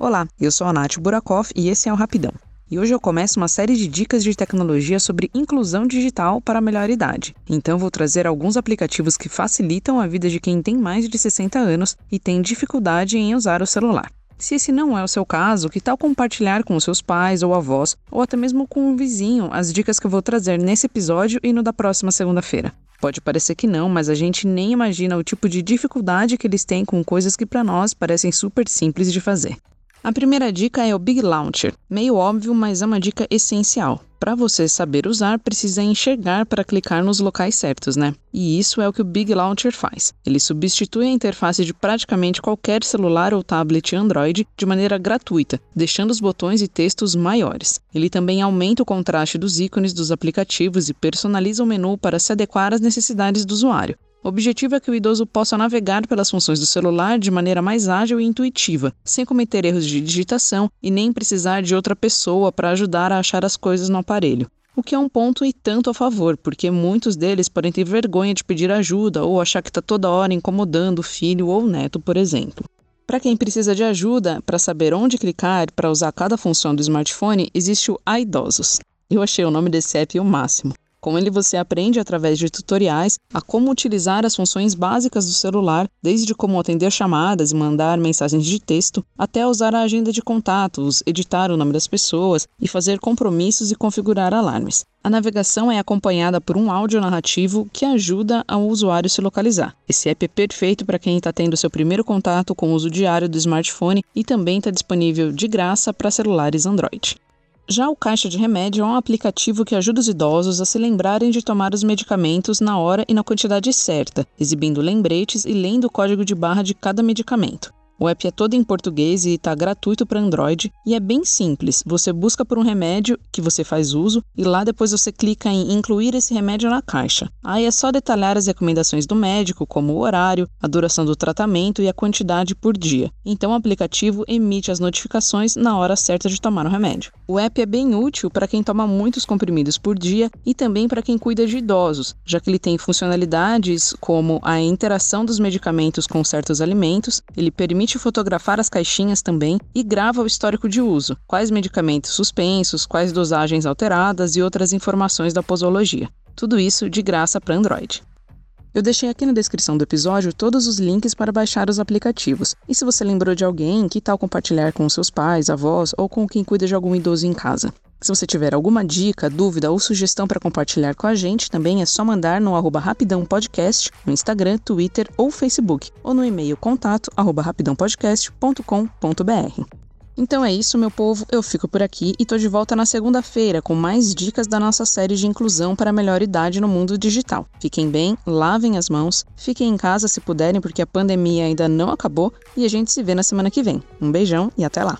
Olá, eu sou a Nath Burakoff e esse é o Rapidão. E hoje eu começo uma série de dicas de tecnologia sobre inclusão digital para a melhor idade. Então vou trazer alguns aplicativos que facilitam a vida de quem tem mais de 60 anos e tem dificuldade em usar o celular. Se esse não é o seu caso, que tal compartilhar com seus pais ou avós, ou até mesmo com um vizinho, as dicas que eu vou trazer nesse episódio e no da próxima segunda-feira? Pode parecer que não, mas a gente nem imagina o tipo de dificuldade que eles têm com coisas que para nós parecem super simples de fazer. A primeira dica é o Big Launcher. Meio óbvio, mas é uma dica essencial. Para você saber usar, precisa enxergar para clicar nos locais certos, né? E isso é o que o Big Launcher faz. Ele substitui a interface de praticamente qualquer celular ou tablet Android de maneira gratuita, deixando os botões e textos maiores. Ele também aumenta o contraste dos ícones dos aplicativos e personaliza o menu para se adequar às necessidades do usuário. O objetivo é que o idoso possa navegar pelas funções do celular de maneira mais ágil e intuitiva, sem cometer erros de digitação e nem precisar de outra pessoa para ajudar a achar as coisas no aparelho. O que é um ponto e tanto a favor, porque muitos deles podem ter vergonha de pedir ajuda ou achar que está toda hora incomodando o filho ou o neto, por exemplo. Para quem precisa de ajuda para saber onde clicar para usar cada função do smartphone, existe o iDosos. Eu achei o nome desse app o máximo. Com ele você aprende através de tutoriais a como utilizar as funções básicas do celular, desde como atender chamadas e mandar mensagens de texto, até usar a agenda de contatos, editar o nome das pessoas e fazer compromissos e configurar alarmes. A navegação é acompanhada por um áudio narrativo que ajuda ao usuário se localizar. Esse app é perfeito para quem está tendo seu primeiro contato com o uso diário do smartphone e também está disponível de graça para celulares Android. Já o Caixa de Remédio é um aplicativo que ajuda os idosos a se lembrarem de tomar os medicamentos na hora e na quantidade certa, exibindo lembretes e lendo o código de barra de cada medicamento. O app é todo em português e está gratuito para Android e é bem simples. Você busca por um remédio que você faz uso e lá depois você clica em incluir esse remédio na caixa. Aí é só detalhar as recomendações do médico, como o horário, a duração do tratamento e a quantidade por dia. Então o aplicativo emite as notificações na hora certa de tomar o remédio. O app é bem útil para quem toma muitos comprimidos por dia e também para quem cuida de idosos, já que ele tem funcionalidades como a interação dos medicamentos com certos alimentos, ele permite permite fotografar as caixinhas também e grava o histórico de uso, quais medicamentos suspensos, quais dosagens alteradas e outras informações da posologia. Tudo isso de graça para Android. Eu deixei aqui na descrição do episódio todos os links para baixar os aplicativos. E se você lembrou de alguém, que tal compartilhar com seus pais, avós ou com quem cuida de algum idoso em casa? Se você tiver alguma dica, dúvida ou sugestão para compartilhar com a gente, também é só mandar no arroba Rapidão Podcast, no Instagram, Twitter ou Facebook, ou no e-mail contato arroba rapidãopodcast.com.br. Então é isso, meu povo. Eu fico por aqui e tô de volta na segunda-feira com mais dicas da nossa série de inclusão para a melhor idade no mundo digital. Fiquem bem, lavem as mãos, fiquem em casa se puderem, porque a pandemia ainda não acabou e a gente se vê na semana que vem. Um beijão e até lá!